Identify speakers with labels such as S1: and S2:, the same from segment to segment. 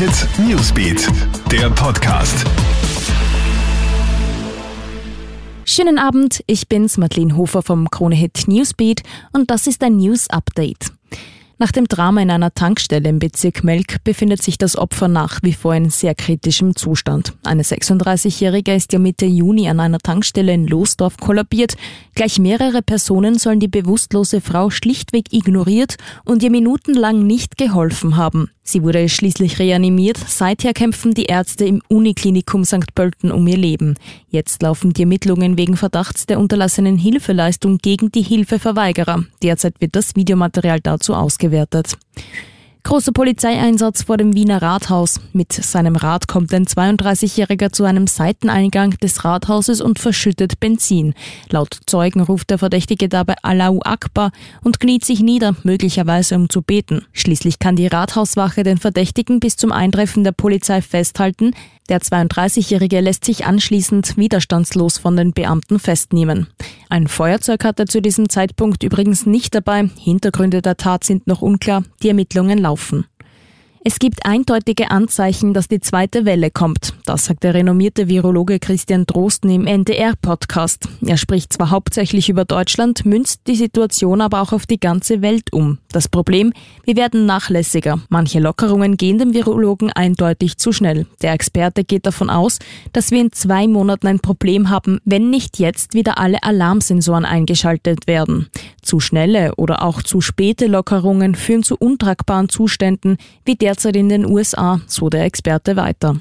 S1: Hit Newsbeat, der Podcast.
S2: Schönen Abend, ich bin's, Madeleine Hofer vom Krone Hit Newsbeat und das ist ein News Update. Nach dem Drama in einer Tankstelle im Bezirk Melk befindet sich das Opfer nach wie vor in sehr kritischem Zustand. Eine 36-Jährige ist ja Mitte Juni an einer Tankstelle in Losdorf kollabiert. Gleich mehrere Personen sollen die bewusstlose Frau schlichtweg ignoriert und ihr minutenlang nicht geholfen haben. Sie wurde schließlich reanimiert. Seither kämpfen die Ärzte im Uniklinikum St. Pölten um ihr Leben. Jetzt laufen die Ermittlungen wegen Verdachts der unterlassenen Hilfeleistung gegen die Hilfeverweigerer. Derzeit wird das Videomaterial dazu ausgewertet. Großer Polizeieinsatz vor dem Wiener Rathaus. Mit seinem Rad kommt ein 32-Jähriger zu einem Seiteneingang des Rathauses und verschüttet Benzin. Laut Zeugen ruft der Verdächtige dabei Allahu Akbar und kniet sich nieder, möglicherweise um zu beten. Schließlich kann die Rathauswache den Verdächtigen bis zum Eintreffen der Polizei festhalten. Der 32-Jährige lässt sich anschließend widerstandslos von den Beamten festnehmen. Ein Feuerzeug hat er zu diesem Zeitpunkt übrigens nicht dabei. Hintergründe der Tat sind noch unklar. Die Ermittlungen laufen. Es gibt eindeutige Anzeichen, dass die zweite Welle kommt. Das sagt der renommierte Virologe Christian Drosten im NDR-Podcast. Er spricht zwar hauptsächlich über Deutschland, münzt die Situation aber auch auf die ganze Welt um. Das Problem, wir werden nachlässiger. Manche Lockerungen gehen dem Virologen eindeutig zu schnell. Der Experte geht davon aus, dass wir in zwei Monaten ein Problem haben, wenn nicht jetzt wieder alle Alarmsensoren eingeschaltet werden. Zu schnelle oder auch zu späte Lockerungen führen zu untragbaren Zuständen wie der derzeit in den USA, so der Experte weiter.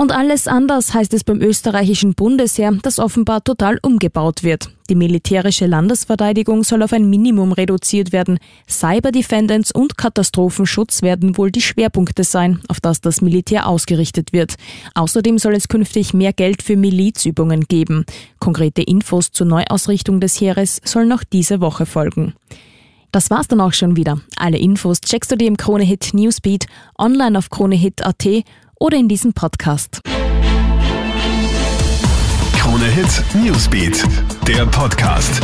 S2: Und alles anders heißt es beim österreichischen Bundesheer, das offenbar total umgebaut wird. Die militärische Landesverteidigung soll auf ein Minimum reduziert werden. Cyberdefendance und Katastrophenschutz werden wohl die Schwerpunkte sein, auf das das Militär ausgerichtet wird. Außerdem soll es künftig mehr Geld für Milizübungen geben. Konkrete Infos zur Neuausrichtung des Heeres sollen noch diese Woche folgen. Das war's dann auch schon wieder. Alle Infos checkst du dir im Kronehit Newsbeat, online auf kronehit.at oder in diesem Podcast.
S1: Kronehit Newsbeat, der Podcast.